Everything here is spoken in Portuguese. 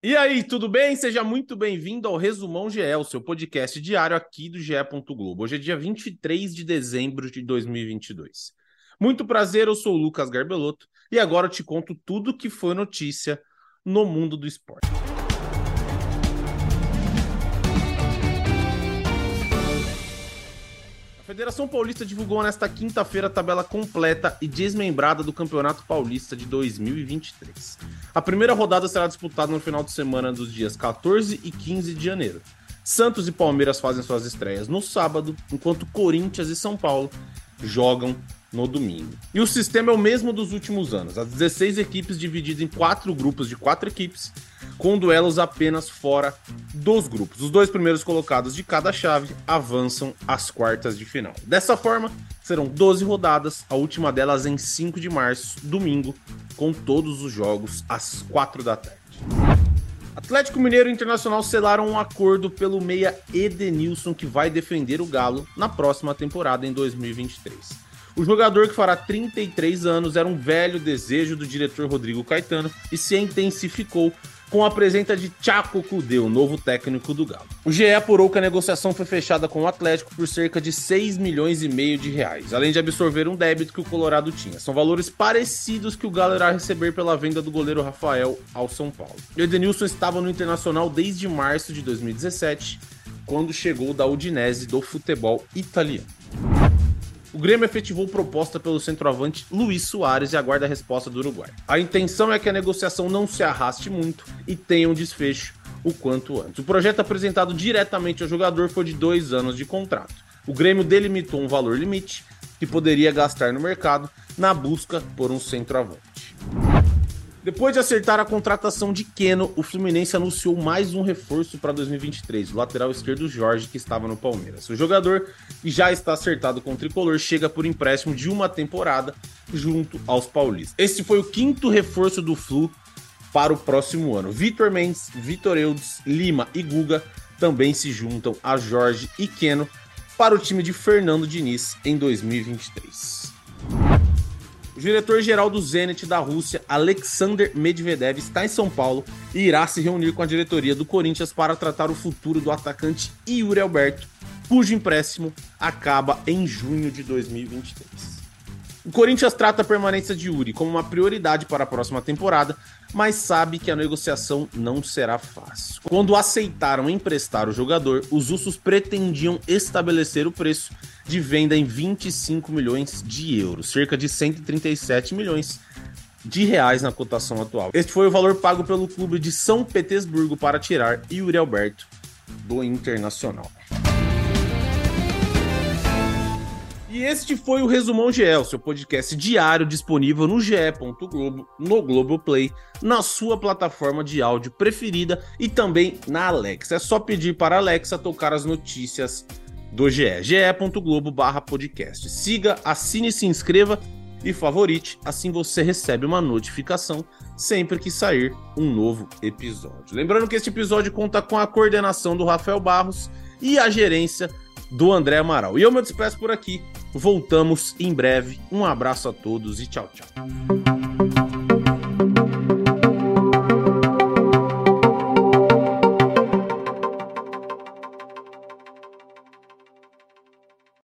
E aí, tudo bem? Seja muito bem-vindo ao Resumão GE, o seu podcast diário aqui do GE. Globo. Hoje é dia 23 de dezembro de 2022. Muito prazer, eu sou o Lucas Garbelotto e agora eu te conto tudo que foi notícia no mundo do esporte. Federação Paulista divulgou nesta quinta-feira a tabela completa e desmembrada do Campeonato Paulista de 2023. A primeira rodada será disputada no final de semana dos dias 14 e 15 de janeiro. Santos e Palmeiras fazem suas estreias no sábado, enquanto Corinthians e São Paulo jogam no domingo. E o sistema é o mesmo dos últimos anos: as 16 equipes divididas em quatro grupos de quatro equipes com duelos apenas fora dos grupos. Os dois primeiros colocados de cada chave avançam às quartas de final. Dessa forma, serão 12 rodadas, a última delas em 5 de março, domingo, com todos os jogos às 4 da tarde. Atlético Mineiro e Internacional selaram um acordo pelo meia Edenilson que vai defender o Galo na próxima temporada em 2023. O jogador que fará 33 anos era um velho desejo do diretor Rodrigo Caetano e se intensificou com a presença de Chaco Cudê, o novo técnico do Galo. O GE apurou que a negociação foi fechada com o Atlético por cerca de 6 milhões e meio de reais, além de absorver um débito que o Colorado tinha. São valores parecidos que o Galo irá receber pela venda do goleiro Rafael ao São Paulo. Edenilson estava no Internacional desde março de 2017, quando chegou da Udinese do futebol italiano. O Grêmio efetivou proposta pelo centroavante Luiz Soares e aguarda a resposta do Uruguai. A intenção é que a negociação não se arraste muito e tenha um desfecho o quanto antes. O projeto apresentado diretamente ao jogador foi de dois anos de contrato. O Grêmio delimitou um valor limite que poderia gastar no mercado na busca por um centroavante. Depois de acertar a contratação de Keno, o Fluminense anunciou mais um reforço para 2023, o lateral esquerdo Jorge, que estava no Palmeiras. O jogador, que já está acertado com o tricolor, chega por empréstimo de uma temporada junto aos paulistas. Este foi o quinto reforço do Flu para o próximo ano. Vitor Mendes, Vitor Eudes, Lima e Guga também se juntam a Jorge e Keno para o time de Fernando Diniz em 2023. O diretor-geral do Zenit da Rússia, Alexander Medvedev, está em São Paulo e irá se reunir com a diretoria do Corinthians para tratar o futuro do atacante Yuri Alberto, cujo empréstimo acaba em junho de 2023. O Corinthians trata a permanência de Yuri como uma prioridade para a próxima temporada, mas sabe que a negociação não será fácil. Quando aceitaram emprestar o jogador, os Usos pretendiam estabelecer o preço de venda em 25 milhões de euros, cerca de 137 milhões de reais na cotação atual. Este foi o valor pago pelo clube de São Petersburgo para tirar Yuri Alberto do Internacional. E este foi o Resumão GE, seu podcast diário disponível no ge.globo, no Globoplay, na sua plataforma de áudio preferida e também na Alexa. É só pedir para a Alexa tocar as notícias do GE, ge.globo podcast. Siga, assine, se inscreva e favorite, assim você recebe uma notificação sempre que sair um novo episódio. Lembrando que este episódio conta com a coordenação do Rafael Barros e a gerência do André Amaral. E eu me despeço por aqui. Voltamos em breve. Um abraço a todos e tchau, tchau.